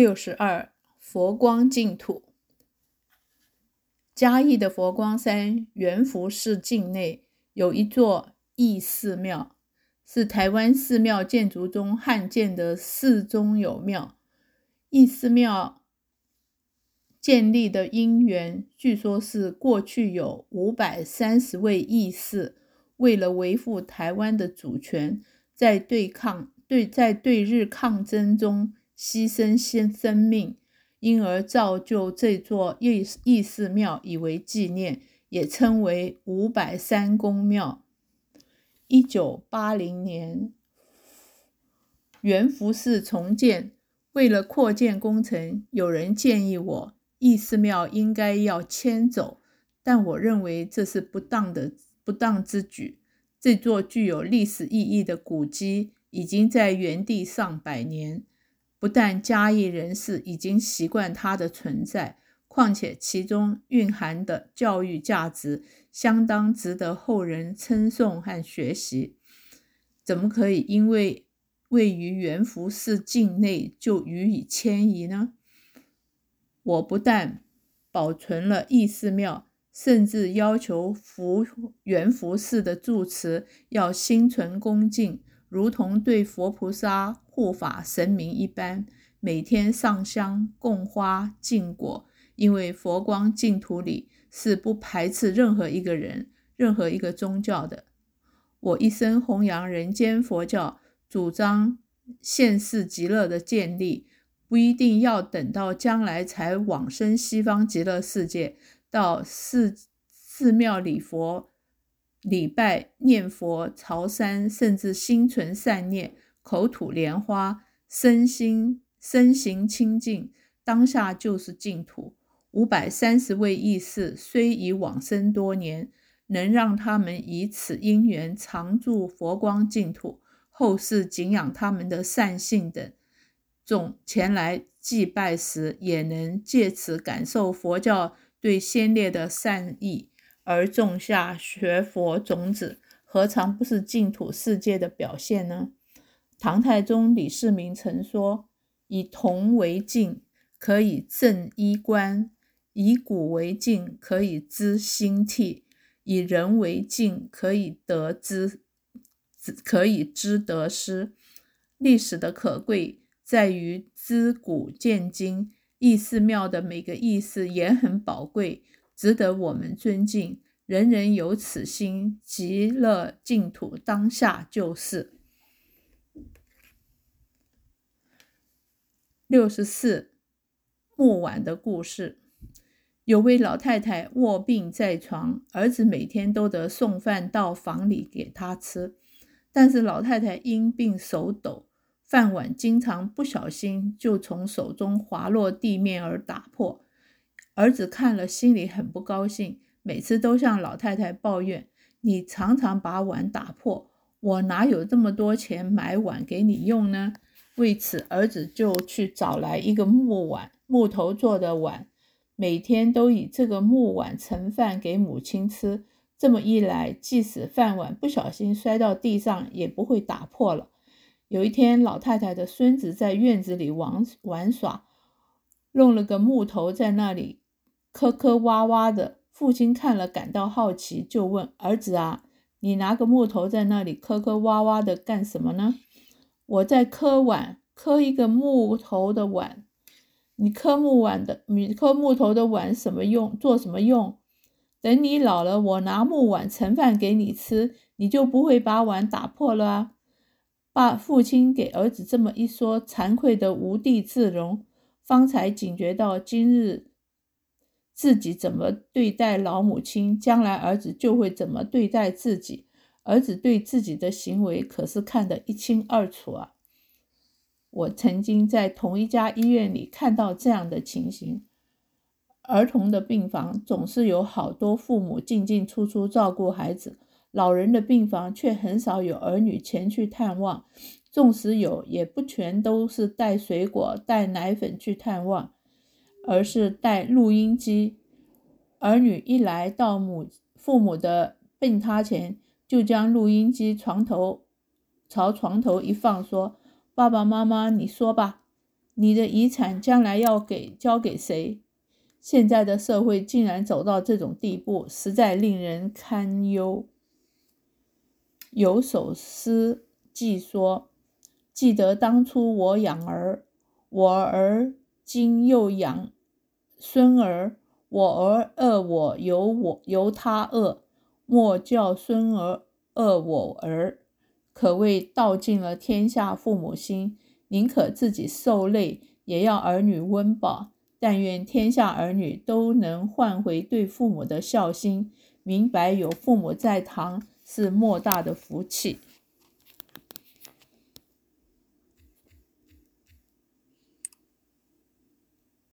六十二，佛光净土。嘉义的佛光山圆福寺境内有一座义寺庙，是台湾寺庙建筑中罕见的寺中有庙。义寺庙建立的因缘，据说是过去有五百三十位义士，为了维护台湾的主权，在对抗对在对日抗争中。牺牲先生命，因而造就这座义义寺庙，以为纪念，也称为五百三公庙。一九八零年，元福寺重建，为了扩建工程，有人建议我义寺庙应该要迁走，但我认为这是不当的不当之举。这座具有历史意义的古迹，已经在原地上百年。不但嘉义人士已经习惯它的存在，况且其中蕴含的教育价值相当值得后人称颂和学习。怎么可以因为位于元福寺境内就予以迁移呢？我不但保存了义寺庙，甚至要求福元福寺的住持要心存恭敬。如同对佛菩萨护法神明一般，每天上香供花敬果，因为佛光净土里是不排斥任何一个人、任何一个宗教的。我一生弘扬人间佛教，主张现世极乐的建立，不一定要等到将来才往生西方极乐世界，到寺寺庙礼佛。礼拜、念佛、朝山，甚至心存善念，口吐莲花，身心身形清净，当下就是净土。五百三十位义士虽已往生多年，能让他们以此因缘常住佛光净土，后世敬仰他们的善信等众前来祭拜时，也能借此感受佛教对先烈的善意。而种下学佛种子，何尝不是净土世界的表现呢？唐太宗李世民曾说：“以铜为镜，可以正衣冠；以古为镜，可以知兴替；以人为镜，可以得知，可以知得失。”历史的可贵在于知古见今，义寺庙的每个义士也很宝贵。值得我们尊敬，人人有此心，极乐净土当下就是。六十四，木碗的故事。有位老太太卧病在床，儿子每天都得送饭到房里给她吃，但是老太太因病手抖，饭碗经常不小心就从手中滑落地面而打破。儿子看了，心里很不高兴，每次都向老太太抱怨：“你常常把碗打破，我哪有这么多钱买碗给你用呢？”为此，儿子就去找来一个木碗，木头做的碗，每天都以这个木碗盛饭给母亲吃。这么一来，即使饭碗不小心摔到地上，也不会打破了。有一天，老太太的孙子在院子里玩玩耍，弄了个木头在那里。磕磕洼洼的，父亲看了感到好奇，就问儿子啊：“你拿个木头在那里磕磕洼洼的干什么呢？”“我在磕碗，磕一个木头的碗。”“你磕木碗的，你磕木头的碗什么用？做什么用？等你老了，我拿木碗盛饭给你吃，你就不会把碗打破了啊。”爸，父亲给儿子这么一说，惭愧得无地自容，方才警觉到今日。自己怎么对待老母亲，将来儿子就会怎么对待自己。儿子对自己的行为可是看得一清二楚啊！我曾经在同一家医院里看到这样的情形：儿童的病房总是有好多父母进进出出照顾孩子，老人的病房却很少有儿女前去探望，纵使有，也不全都是带水果、带奶粉去探望。而是带录音机，儿女一来到母父母的病榻前，就将录音机床头朝床头一放，说：“爸爸妈妈，你说吧，你的遗产将来要给交给谁？现在的社会竟然走到这种地步，实在令人堪忧。有首诗记说：“记得当初我养儿，我儿今又养孙儿。我儿饿我，由我由他饿，莫教孙儿饿我儿。”可谓道尽了天下父母心，宁可自己受累，也要儿女温饱。但愿天下儿女都能换回对父母的孝心，明白有父母在堂是莫大的福气。